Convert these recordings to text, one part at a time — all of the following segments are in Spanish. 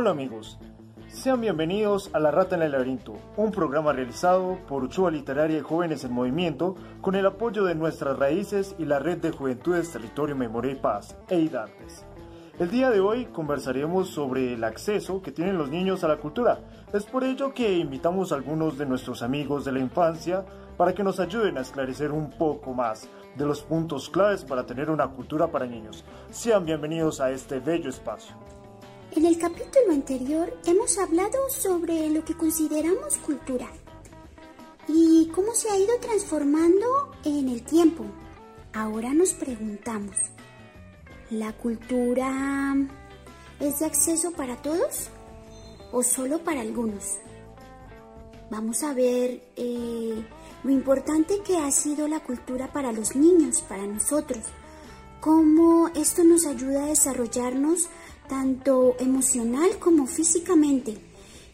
Hola amigos, sean bienvenidos a La Rata en el Laberinto, un programa realizado por Uchoa Literaria y Jóvenes en Movimiento con el apoyo de nuestras raíces y la Red de Juventudes Territorio Memoria y Paz, EIDARTES. El día de hoy conversaremos sobre el acceso que tienen los niños a la cultura. Es por ello que invitamos a algunos de nuestros amigos de la infancia para que nos ayuden a esclarecer un poco más de los puntos claves para tener una cultura para niños. Sean bienvenidos a este bello espacio. En el capítulo anterior hemos hablado sobre lo que consideramos cultura y cómo se ha ido transformando en el tiempo. Ahora nos preguntamos, ¿La cultura es de acceso para todos o solo para algunos? Vamos a ver eh, lo importante que ha sido la cultura para los niños, para nosotros, cómo esto nos ayuda a desarrollarnos tanto emocional como físicamente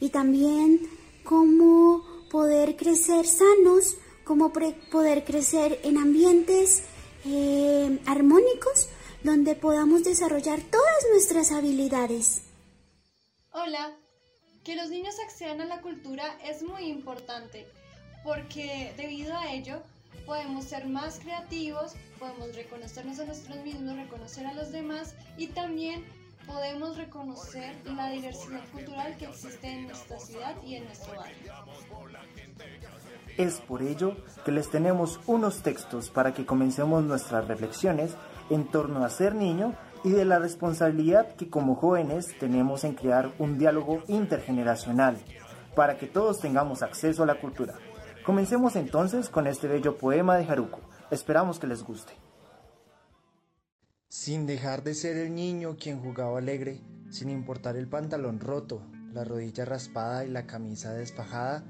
y también cómo poder crecer sanos, cómo poder crecer en ambientes eh, armónicos donde podamos desarrollar todas nuestras habilidades. Hola, que los niños accedan a la cultura es muy importante porque debido a ello podemos ser más creativos, podemos reconocernos a nosotros mismos, reconocer a los demás y también podemos reconocer la diversidad cultural que existe en nuestra ciudad y en nuestro barrio. Es por ello que les tenemos unos textos para que comencemos nuestras reflexiones en torno a ser niño y de la responsabilidad que como jóvenes tenemos en crear un diálogo intergeneracional para que todos tengamos acceso a la cultura. Comencemos entonces con este bello poema de Haruko. Esperamos que les guste. Sin dejar de ser el niño quien jugaba alegre, sin importar el pantalón roto, la rodilla raspada y la camisa despajada,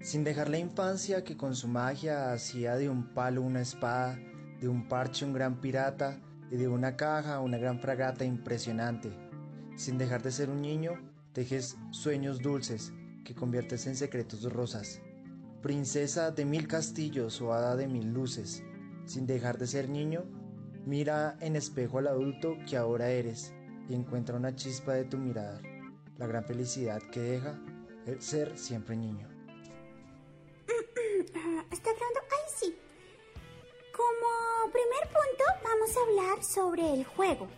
sin dejar la infancia que con su magia hacía de un palo una espada, de un parche un gran pirata y de una caja una gran fragata impresionante. Sin dejar de ser un niño, tejes sueños dulces que conviertes en secretos rosas. Princesa de mil castillos o hada de mil luces, sin dejar de ser niño, mira en espejo al adulto que ahora eres y encuentra una chispa de tu mirada, la gran felicidad que deja el ser siempre niño. Está hablando, ay sí, como primer punto vamos a hablar sobre el juego,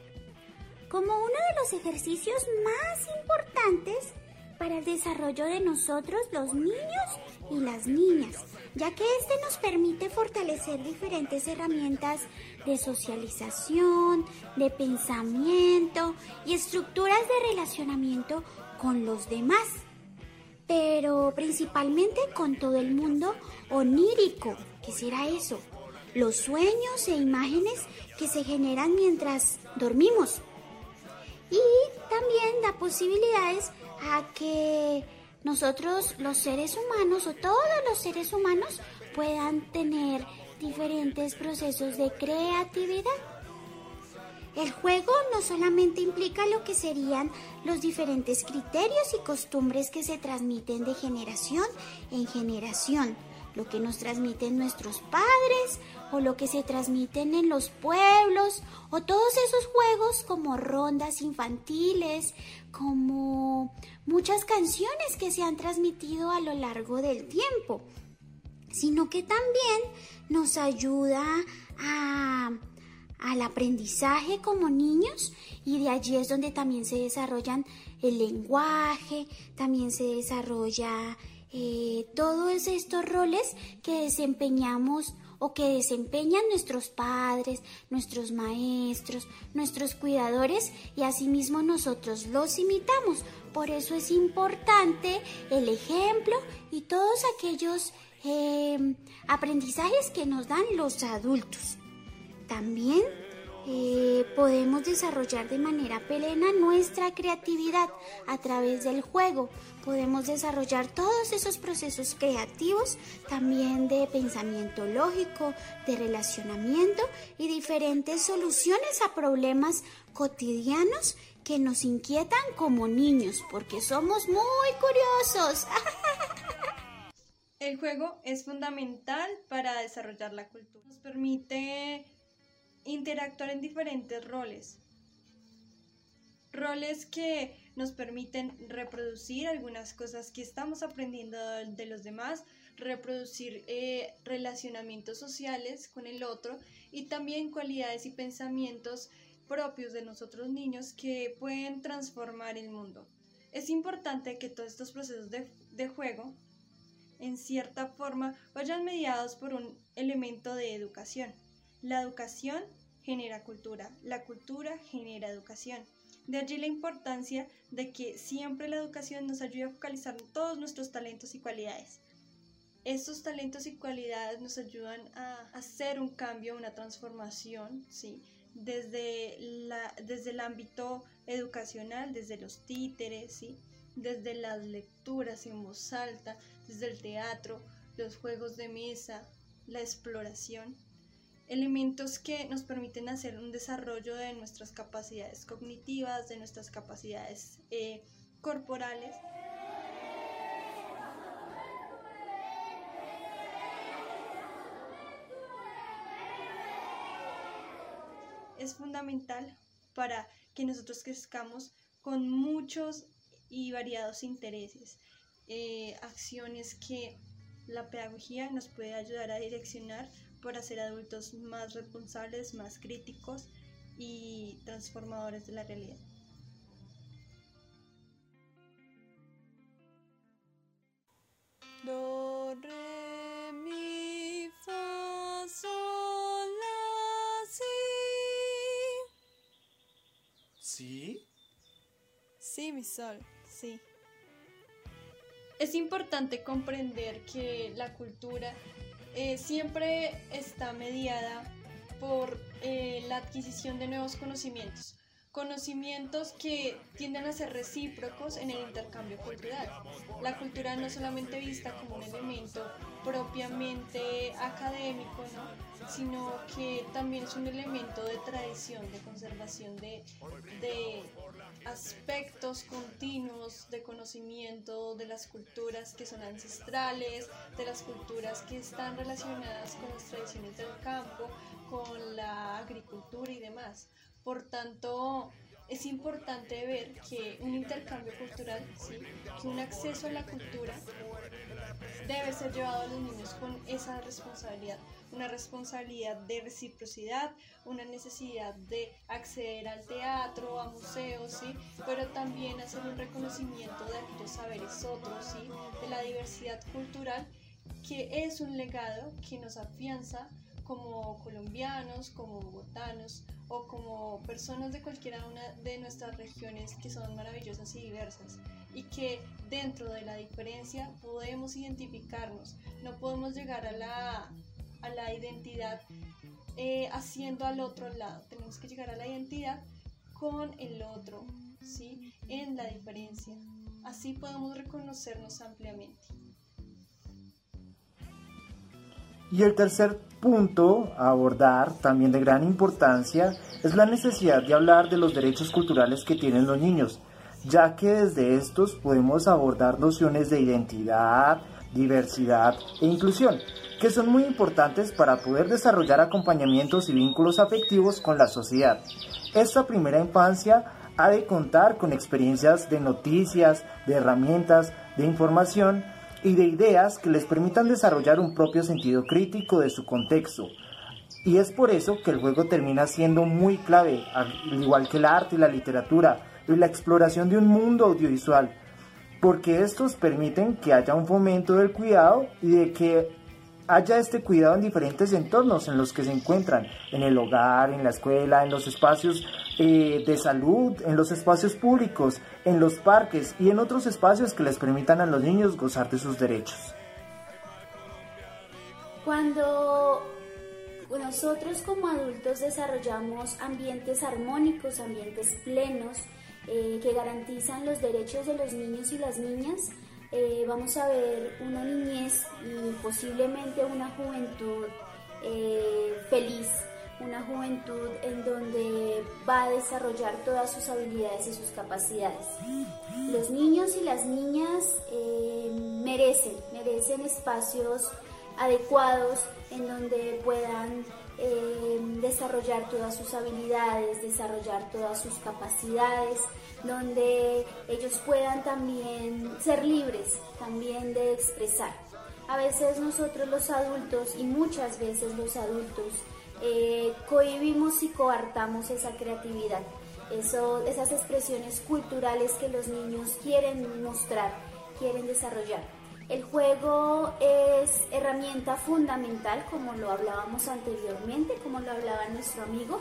como uno de los ejercicios más importantes para el desarrollo de nosotros los niños y las niñas, ya que este nos permite fortalecer diferentes herramientas de socialización, de pensamiento y estructuras de relacionamiento con los demás, pero principalmente con todo el mundo onírico, ¿qué será eso? los sueños e imágenes que se generan mientras dormimos. Y también da posibilidades a que nosotros los seres humanos o todos los seres humanos puedan tener diferentes procesos de creatividad. El juego no solamente implica lo que serían los diferentes criterios y costumbres que se transmiten de generación en generación, lo que nos transmiten nuestros padres o lo que se transmiten en los pueblos o todos esos juegos como rondas infantiles, como muchas canciones que se han transmitido a lo largo del tiempo, sino que también nos ayuda a, al aprendizaje como niños y de allí es donde también se desarrollan el lenguaje, también se desarrolla eh, todos estos roles que desempeñamos o que desempeñan nuestros padres, nuestros maestros, nuestros cuidadores y asimismo nosotros los imitamos. Por eso es importante el ejemplo y todos aquellos eh, aprendizajes que nos dan los adultos. También eh, podemos desarrollar de manera plena nuestra creatividad a través del juego. Podemos desarrollar todos esos procesos creativos, también de pensamiento lógico, de relacionamiento y diferentes soluciones a problemas cotidianos que nos inquietan como niños, porque somos muy curiosos. El juego es fundamental para desarrollar la cultura. Nos permite interactuar en diferentes roles. roles que nos permiten reproducir algunas cosas que estamos aprendiendo de los demás, reproducir eh, relacionamientos sociales con el otro y también cualidades y pensamientos propios de nosotros niños que pueden transformar el mundo. Es importante que todos estos procesos de, de juego, en cierta forma, vayan mediados por un elemento de educación. La educación genera cultura, la cultura genera educación. De allí la importancia de que siempre la educación nos ayude a focalizar todos nuestros talentos y cualidades. Estos talentos y cualidades nos ayudan a hacer un cambio, una transformación, ¿sí? desde, la, desde el ámbito educacional, desde los títeres, ¿sí? desde las lecturas en voz alta, desde el teatro, los juegos de mesa, la exploración, elementos que nos permiten hacer un desarrollo de nuestras capacidades cognitivas, de nuestras capacidades eh, corporales. es fundamental para que nosotros crezcamos con muchos y variados intereses, eh, acciones que la pedagogía nos puede ayudar a direccionar para ser adultos más responsables, más críticos y transformadores de la realidad. Sí, mi sol, sí. Es importante comprender que la cultura eh, siempre está mediada por eh, la adquisición de nuevos conocimientos conocimientos que tienden a ser recíprocos en el intercambio cultural. La cultura no solamente vista como un elemento propiamente académico, sino que también es un elemento de tradición, de conservación de aspectos continuos de conocimiento de las culturas que son ancestrales, de las culturas que están relacionadas con las tradiciones del campo, con la agricultura y demás. Por tanto, es importante ver que un intercambio cultural, que un acceso a la cultura debe ser llevado a los niños con esa responsabilidad, una responsabilidad de reciprocidad, una necesidad de acceder al teatro, a museos, ¿sí? pero también hacer un reconocimiento de aquellos saberes otros, ¿sí? de la diversidad cultural, que es un legado que nos afianza como colombianos, como bogotanos o como personas de cualquiera una de nuestras regiones que son maravillosas y diversas y que dentro de la diferencia podemos identificarnos, no podemos llegar a la, a la identidad eh, haciendo al otro lado, tenemos que llegar a la identidad con el otro, ¿sí? en la diferencia, así podemos reconocernos ampliamente. Y el tercer punto a abordar, también de gran importancia, es la necesidad de hablar de los derechos culturales que tienen los niños, ya que desde estos podemos abordar nociones de identidad, diversidad e inclusión, que son muy importantes para poder desarrollar acompañamientos y vínculos afectivos con la sociedad. Esta primera infancia ha de contar con experiencias de noticias, de herramientas, de información, y de ideas que les permitan desarrollar un propio sentido crítico de su contexto. Y es por eso que el juego termina siendo muy clave, al igual que el arte y la literatura, y la exploración de un mundo audiovisual, porque estos permiten que haya un fomento del cuidado y de que haya este cuidado en diferentes entornos en los que se encuentran, en el hogar, en la escuela, en los espacios eh, de salud, en los espacios públicos, en los parques y en otros espacios que les permitan a los niños gozar de sus derechos. Cuando nosotros como adultos desarrollamos ambientes armónicos, ambientes plenos, eh, que garantizan los derechos de los niños y las niñas, eh, vamos a ver una niñez y posiblemente una juventud eh, feliz, una juventud en donde va a desarrollar todas sus habilidades y sus capacidades. Los niños y las niñas eh, merecen, merecen espacios adecuados en donde puedan eh, desarrollar todas sus habilidades, desarrollar todas sus capacidades, donde ellos puedan también ser libres, también de expresar. A veces nosotros los adultos y muchas veces los adultos eh, cohibimos y coartamos esa creatividad, esas expresiones culturales que los niños quieren mostrar, quieren desarrollar. El juego es herramienta fundamental, como lo hablábamos anteriormente, como lo hablaba nuestro amigo.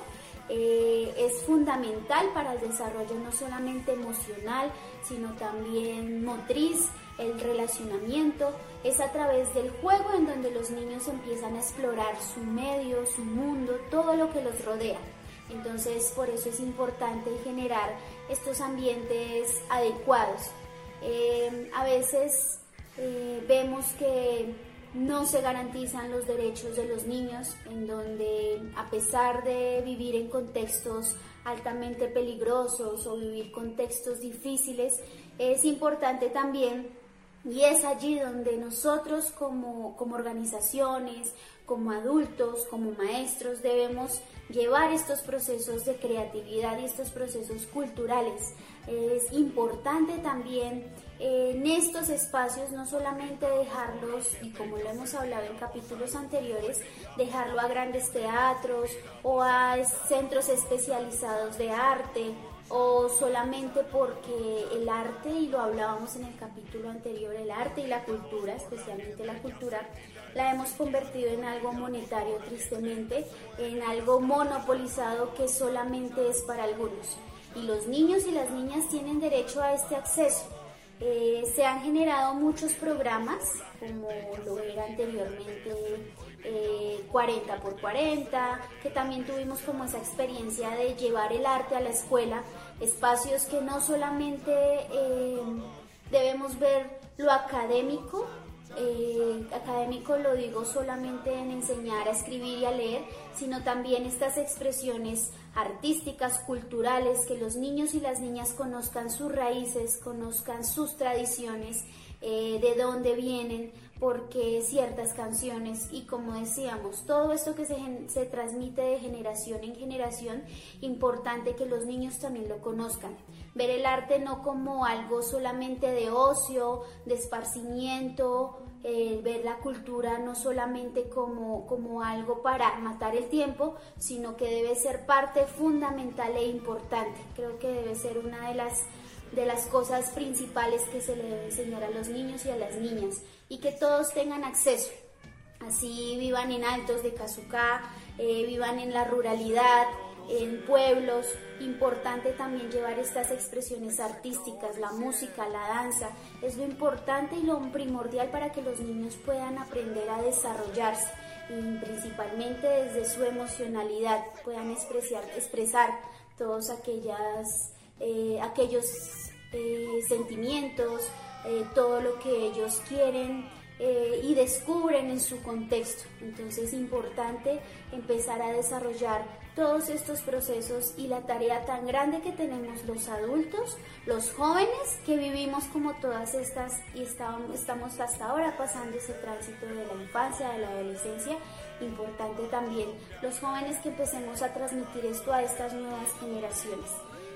Eh, es fundamental para el desarrollo no solamente emocional, sino también motriz, el relacionamiento. Es a través del juego en donde los niños empiezan a explorar su medio, su mundo, todo lo que los rodea. Entonces, por eso es importante generar estos ambientes adecuados. Eh, a veces eh, vemos que no se garantizan los derechos de los niños, en donde a pesar de vivir en contextos altamente peligrosos o vivir contextos difíciles, es importante también, y es allí donde nosotros como, como organizaciones, como adultos, como maestros, debemos llevar estos procesos de creatividad y estos procesos culturales. Es importante también en estos espacios no solamente dejarlos, y como lo hemos hablado en capítulos anteriores, dejarlo a grandes teatros o a centros especializados de arte o solamente porque el arte, y lo hablábamos en el capítulo anterior, el arte y la cultura, especialmente la cultura, la hemos convertido en algo monetario tristemente, en algo monopolizado que solamente es para algunos. Y los niños y las niñas tienen derecho a este acceso eh, se han generado muchos programas, como lo era anteriormente 40 eh, por 40, que también tuvimos como esa experiencia de llevar el arte a la escuela, espacios que no solamente eh, debemos ver lo académico, académico lo digo solamente en enseñar a escribir y a leer, sino también estas expresiones artísticas, culturales, que los niños y las niñas conozcan sus raíces, conozcan sus tradiciones, eh, de dónde vienen, porque ciertas canciones y como decíamos, todo esto que se, se, transmite de generación en generación, importante que los niños también lo conozcan. Ver el arte no como algo solamente de ocio, de esparcimiento, eh, ver la cultura no solamente como, como algo para matar el tiempo, sino que debe ser parte fundamental e importante. Creo que debe ser una de las, de las cosas principales que se le debe enseñar a los niños y a las niñas y que todos tengan acceso. Así vivan en altos de Cazucá, eh, vivan en la ruralidad, en pueblos. Importante también llevar estas expresiones artísticas, la música, la danza. Es lo importante y lo primordial para que los niños puedan aprender a desarrollarse y principalmente desde su emocionalidad puedan expresar, expresar todos aquellas, eh, aquellos eh, sentimientos, eh, todo lo que ellos quieren y descubren en su contexto. Entonces es importante empezar a desarrollar todos estos procesos y la tarea tan grande que tenemos los adultos, los jóvenes que vivimos como todas estas y estamos hasta ahora pasando ese tránsito de la infancia, de la adolescencia, importante también los jóvenes que empecemos a transmitir esto a estas nuevas generaciones.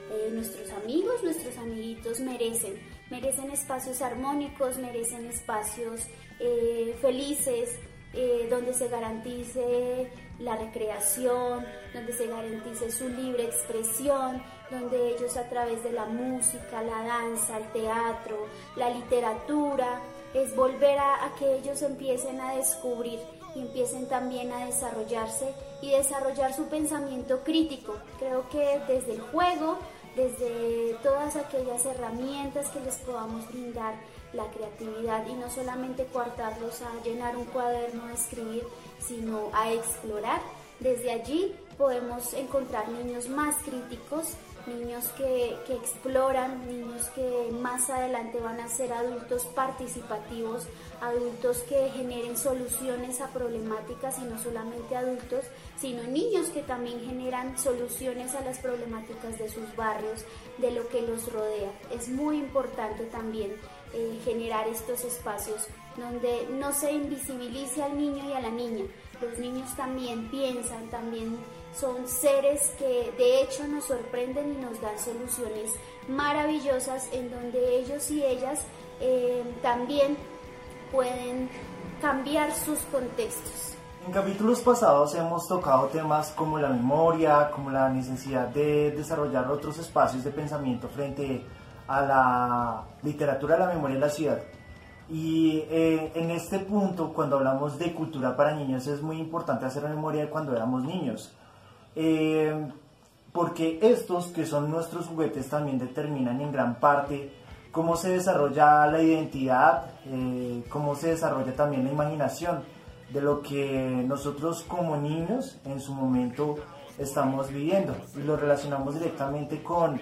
Eh, nuestros amigos, nuestros amiguitos merecen, merecen espacios armónicos, merecen espacios eh, felices, eh, donde se garantice la recreación, donde se garantice su libre expresión, donde ellos a través de la música, la danza, el teatro, la literatura, es volver a, que ellos empiecen a descubrir y empiecen también a desarrollarse y desarrollar su pensamiento crítico. Creo que desde el juego, desde todas aquellas herramientas que les podamos brindar, la creatividad y no solamente coartarlos a llenar un cuaderno, a escribir, sino a explorar. Desde allí podemos encontrar niños más críticos, niños que, exploran, niños que más adelante van a ser adultos participativos, adultos que generen soluciones a problemáticas y no solamente adultos, sino niños que también generan soluciones a las problemáticas de sus barrios, de lo que los rodea. Es muy importante también eh, generar estos espacios donde no se invisibilice al niño y a la niña, Los niños también piensan, también son seres que de hecho nos sorprenden y nos dan soluciones maravillosas en donde ellos y ellas eh, también pueden cambiar sus contextos. En capítulos pasados hemos tocado temas como la memoria, como la necesidad de desarrollar otros espacios de pensamiento frente a la literatura de la memoria en la ciudad. Y eh, en este punto, cuando hablamos de cultura para niños, es muy importante hacer memoria de cuando éramos niños. Eh, porque estos, que son nuestros juguetes, también determinan en gran parte cómo se desarrolla la identidad, eh, cómo se desarrolla también la imaginación de lo que nosotros como niños en su momento estamos viviendo y lo relacionamos directamente con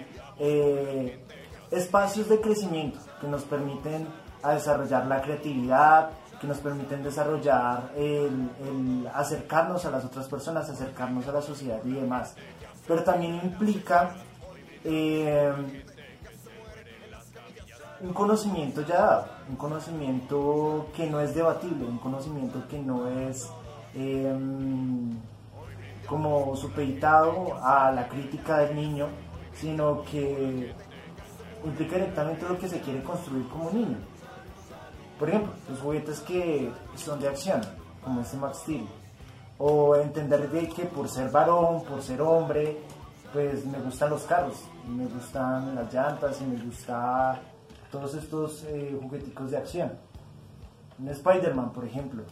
espacios de crecimiento que nos permiten a desarrollar la creatividad, que nos permiten desarrollar el, acercarnos a las otras personas, acercarnos a la sociedad y demás. Pero también implica eh, un conocimiento ya dado, un conocimiento que no es debatible, un conocimiento que no es eh, como supeditado a la crítica del niño, sino que implica directamente lo que se quiere construir como niño. Por ejemplo, los juguetes que son de acción, como este Max Steel. O entender de que por ser varón, por ser hombre, pues me gustan los carros, me gustan las llantas y me gustan todos estos eh, jugueticos de acción. Un Spider-Man, por ejemplo.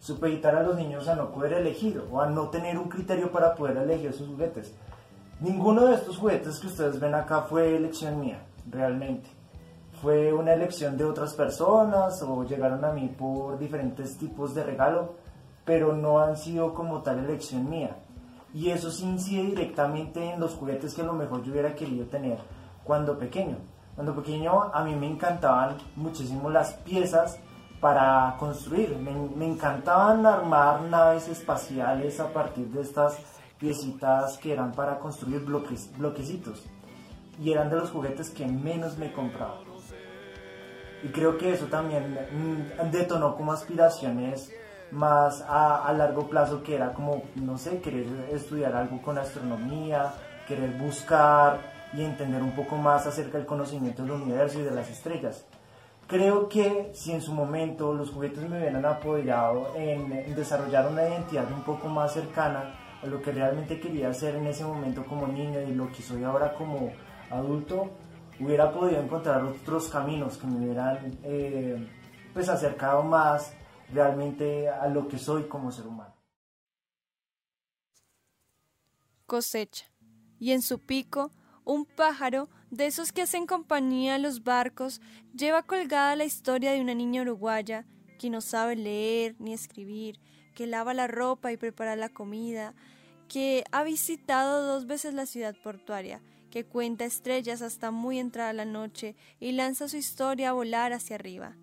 Supeditar a los niños a no poder elegir o a no tener un criterio para poder elegir sus juguetes. Ninguno de estos juguetes que ustedes ven acá fue elección mía, realmente fue una elección de otras personas o llegaron a mí por diferentes tipos de regalo, pero no han sido como tal elección mía. Y eso sí incide directamente en los juguetes que a lo mejor yo hubiera querido tener cuando pequeño. Cuando pequeño a mí me encantaban muchísimo las piezas para construir. Me, me encantaban armar naves espaciales a partir de estas piecitas que eran para construir bloques, bloquecitos. Y eran de los juguetes que menos me compraba. Y creo que eso también mm, detonó como aspiraciones más a, a, largo plazo, que era como, no sé, querer estudiar algo con astronomía, querer buscar y entender un poco más acerca del conocimiento del universo y de las estrellas. Creo que si en su momento los juguetes me hubieran en, en desarrollar una identidad un poco más cercana a lo que realmente quería hacer en ese momento como niño y lo que soy ahora como adulto, hubiera podido encontrar otros caminos que me hubieran eh, pues acercado más realmente a lo que soy como ser humano. Cosecha. Y en su pico, un pájaro de esos que hacen compañía a los barcos lleva colgada la historia de una niña uruguaya que no sabe leer ni escribir, que lava la ropa y prepara la comida, que ha visitado dos veces la ciudad portuaria que cuenta estrellas hasta muy entrada la noche y lanza su historia a volar hacia arriba.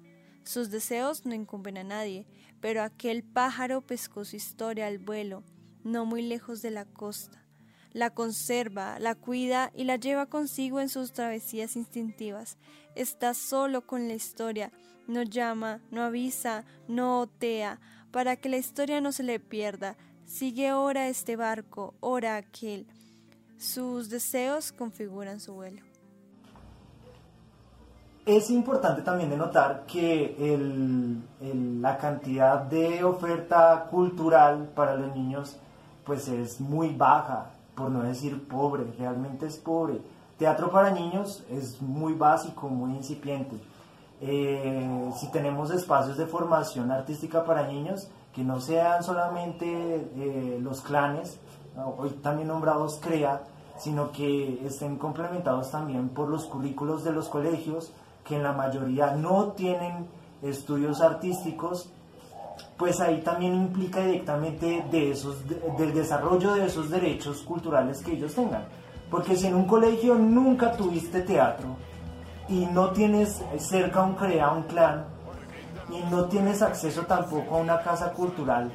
Sus deseos no incumben a nadie, pero aquel pájaro pescó su historia al vuelo, no muy lejos de la costa. La conserva, la cuida y la lleva consigo en sus travesías instintivas. Está solo con la historia, no llama, no avisa, no otea, para que la historia no se le pierda. Sigue ora este barco, ora aquel sus deseos configuran su vuelo. Es importante también de notar que la cantidad de oferta cultural para los niños pues es muy baja, por no decir pobre, realmente es pobre. Teatro para niños es muy básico, muy incipiente. Eh, si tenemos espacios de formación artística para niños, que no sean solamente eh, los clanes, hoy también nombrados CREA, sino que estén complementados también por los currículos de los colegios, que en la mayoría no tienen estudios artísticos, pues ahí también implica directamente de esos, del desarrollo de esos derechos culturales que ellos tengan. Porque si en un colegio nunca tuviste teatro y no tienes cerca un CREA, un clan, y no tienes acceso tampoco a una casa cultural,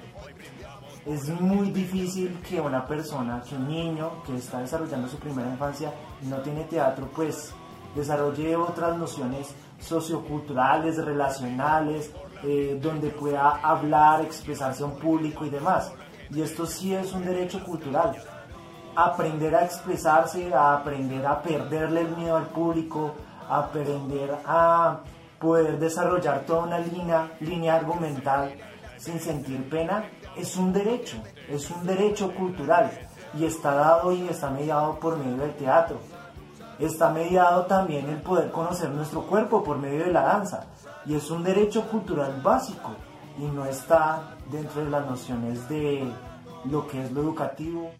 es muy difícil que una persona, que un niño que está desarrollando su primera infancia y no tiene teatro, pues desarrolle otras nociones socioculturales, relacionales eh, donde pueda hablar, expresarse a un público y demás. Y esto sí es un derecho cultural. Aprender a expresarse, a aprender a perderle el miedo al público, a aprender a poder desarrollar toda una línea, línea argumental sin sentir pena, es un derecho, es un derecho cultural y está dado y está mediado por medio del teatro. Está mediado también el poder conocer nuestro cuerpo por medio de la danza y es un derecho cultural básico y no está dentro de las nociones de lo que es lo educativo.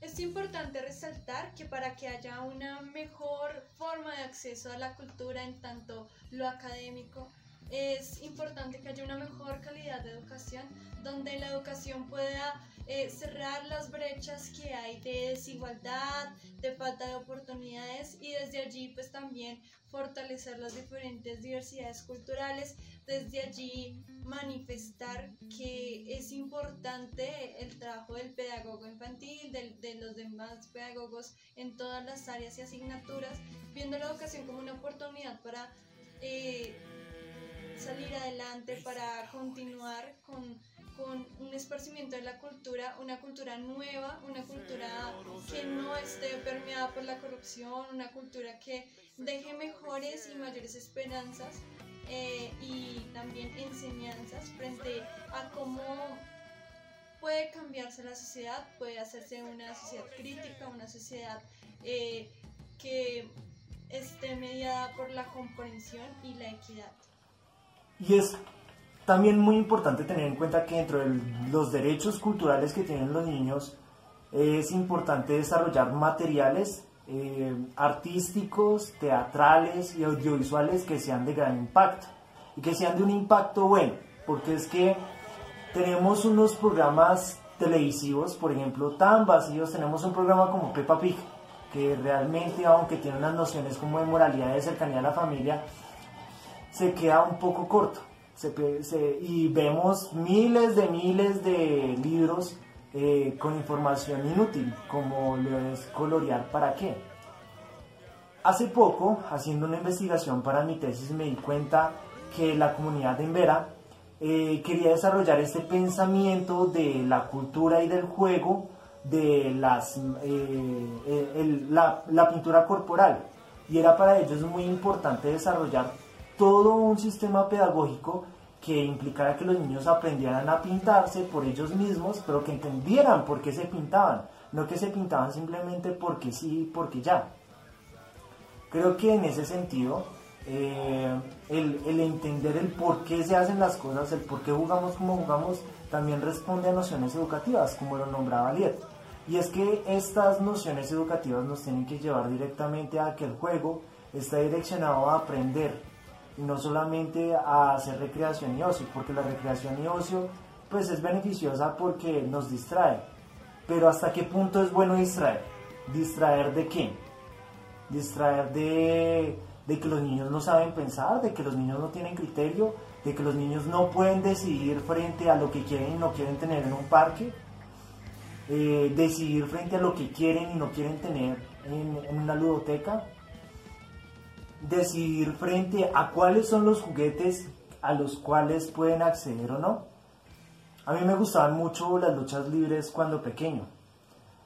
Es importante resaltar que para que haya una mejor forma de acceso a la cultura en tanto lo académico, es importante que haya una mejor calidad de educación, donde la educación pueda eh, cerrar las brechas que hay de desigualdad, de falta de oportunidades y desde allí pues también fortalecer las diferentes diversidades culturales, desde allí manifestar que es importante el trabajo del pedagogo infantil, de, los demás pedagogos en todas las áreas y asignaturas, viendo la educación como una oportunidad para eh, salir adelante, para continuar con con un esparcimiento de la cultura, una cultura nueva, una cultura que no esté permeada por la corrupción, una cultura que deje mejores y mayores esperanzas eh, y también enseñanzas frente a cómo puede cambiarse la sociedad, puede hacerse una sociedad crítica, una sociedad eh, que esté mediada por la comprensión y la equidad. Y es también muy importante tener en cuenta que dentro de los derechos culturales que tienen los niños es importante desarrollar materiales eh, artísticos, teatrales y audiovisuales que sean de gran impacto y que sean de un impacto bueno, porque es que tenemos unos programas televisivos, por ejemplo, tan vacíos, tenemos un programa como Peppa Pig, que realmente, aunque tiene unas nociones como de moralidad y de cercanía a la familia, se queda un poco corto y vemos miles de miles de libros eh, con información inútil, como lo es colorear para qué. Hace poco, haciendo una investigación para mi tesis, me di cuenta que la comunidad de Embera eh, quería desarrollar este pensamiento de la cultura y del juego, de las, eh, la, la pintura corporal. Y era para ellos muy importante desarrollar todo un sistema pedagógico que implicara que los niños aprendieran a pintarse por ellos mismos, pero que entendieran por qué se pintaban, no que se pintaban simplemente porque sí, porque ya. Creo que en ese sentido, eh, el, el, entender el por qué se hacen las cosas, el por qué jugamos como jugamos, también responde a nociones educativas, como lo nombraba Liet. Y es que estas nociones educativas nos tienen que llevar directamente a que el juego está direccionado a aprender, no solamente a hacer recreación y ocio, porque la recreación y ocio pues es beneficiosa porque nos distrae. Pero ¿hasta qué punto es bueno distraer? ¿Distraer de qué? Distraer de, de que los niños no saben pensar, de que los niños no tienen criterio, de que los niños no pueden decidir frente a lo que quieren y no quieren tener en un parque, eh, decidir frente a lo que quieren y no quieren tener en, en una ludoteca decidir frente a cuáles son los juguetes a los cuales pueden acceder o no. A mí me gustaban mucho las luchas libres cuando pequeño.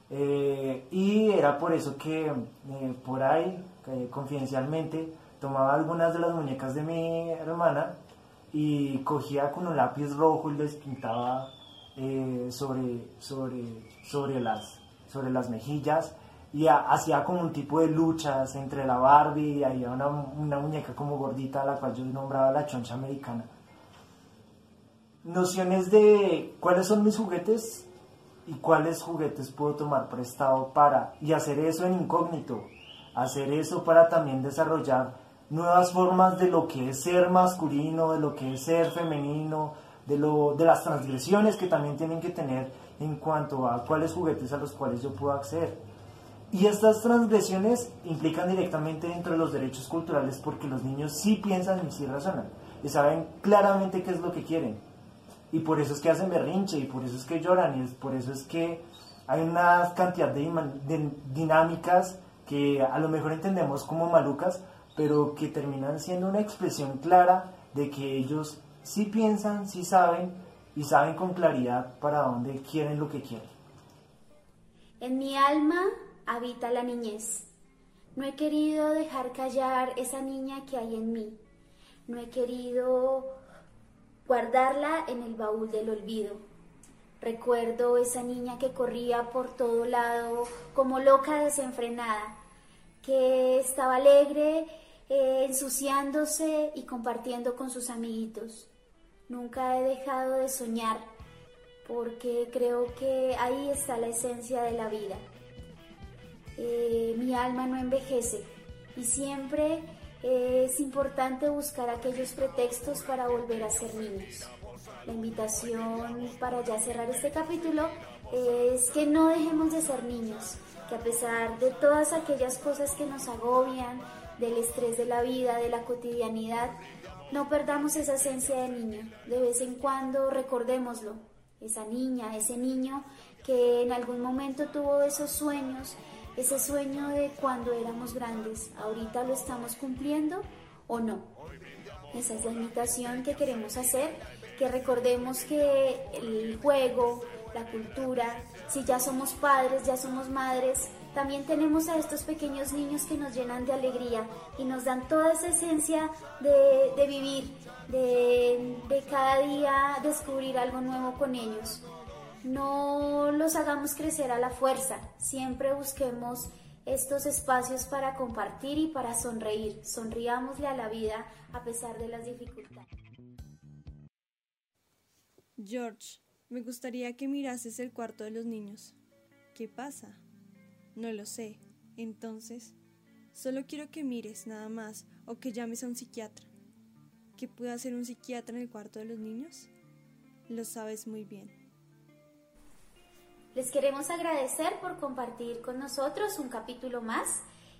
Eh, y era por eso que eh, por ahí, confidencialmente, tomaba algunas de las muñecas de mi hermana y cogía con un lápiz rojo y les pintaba eh, sobre, sobre, sobre, las, sobre las mejillas y hacía como un tipo de luchas entre la Barbie y había una, muñeca como gordita a la cual yo nombraba la choncha americana. Nociones de cuáles son mis juguetes y cuáles juguetes puedo tomar prestado para, y hacer eso en incógnito, hacer eso para también desarrollar nuevas formas de lo que es ser masculino, de lo que es ser femenino, de, lo, de las transgresiones que también tienen que tener en cuanto a cuáles juguetes a los cuales yo puedo acceder y estas transgresiones implican directamente dentro de los derechos culturales porque los niños sí piensan y sí razonan y saben claramente qué es lo que quieren. Y por eso es que hacen berrinche y por eso es que lloran y por eso es que hay una cantidad de, de dinámicas que a lo mejor entendemos como malucas, pero que terminan siendo una expresión clara de que ellos sí piensan, sí saben y saben con claridad para dónde quieren lo que quieren. En mi alma habita la niñez. No he querido dejar callar esa niña que hay en mí. No he querido guardarla en el baúl del olvido. Recuerdo esa niña que corría por todo lado como loca desenfrenada, que estaba alegre, eh, ensuciándose y compartiendo con sus amiguitos. Nunca he dejado de soñar porque creo que ahí está la esencia de la vida. Eh, mi alma no envejece y siempre es importante buscar aquellos pretextos para volver a ser niños. La invitación para ya cerrar este capítulo es que no dejemos de ser niños, que a pesar de todas aquellas cosas que nos agobian, del estrés de la vida, de la cotidianidad, no perdamos esa esencia de niño. De vez en cuando recordémoslo. Esa niña, ese niño que en algún momento tuvo esos sueños, ese sueño de cuando éramos grandes. ¿Ahorita lo estamos cumpliendo o no? Esa es la invitación que queremos hacer, que recordemos que el juego, la cultura, si ya somos padres, ya somos madres, también tenemos a estos pequeños niños que nos llenan de alegría y nos dan toda esa esencia de, vivir, de, de cada día descubrir algo nuevo con ellos. No los hagamos crecer a la fuerza, siempre busquemos estos espacios para compartir y para sonreír. Sonriámosle a la vida a pesar de las dificultades. George, me gustaría que mirases el cuarto de los niños. ¿Qué pasa? No lo sé. Entonces, solo quiero que mires nada más o que llames a un psiquiatra. ¿Qué puede hacer un psiquiatra en el cuarto de los niños? Lo sabes muy bien. Les queremos agradecer por compartir con nosotros un capítulo más.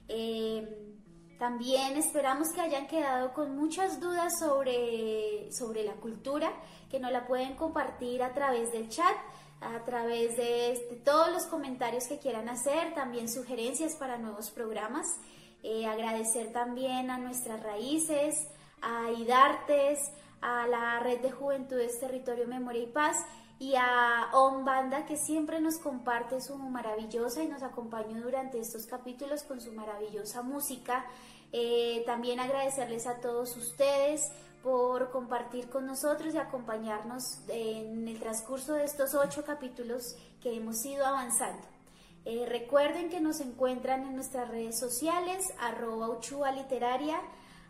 Eh, también esperamos que hayan quedado con muchas dudas sobre, sobre la cultura, que nos la pueden compartir a través del chat a través de, todos los comentarios que quieran hacer, también sugerencias para nuevos programas. Eh, agradecer también a nuestras raíces, a IDARTES, a la Red de Juventudes Territorio Memoria y Paz y a ON Banda que siempre nos comparte su maravillosa y nos acompañó durante estos capítulos con su maravillosa música. Eh, también agradecerles a todos ustedes por compartir con nosotros y acompañarnos en el transcurso de estos ocho capítulos que hemos ido avanzando. Eh, recuerden que nos encuentran en nuestras redes sociales, arroba Uchua Literaria,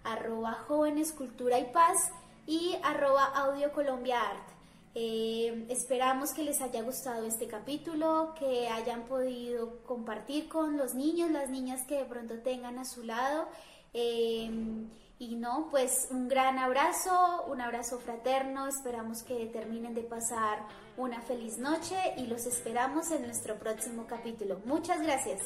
arroba Jóvenes Cultura y Paz y arroba Audio Colombia Art. Eh, esperamos que les haya gustado este capítulo, que hayan podido compartir con los niños, las niñas que de pronto tengan a su lado. Eh, y no, pues un gran abrazo, un abrazo fraterno, esperamos que terminen de pasar una feliz noche y los esperamos en nuestro próximo capítulo. Muchas gracias.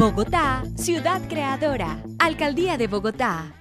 Bogotá, ciudad creadora, Alcaldía de Bogotá.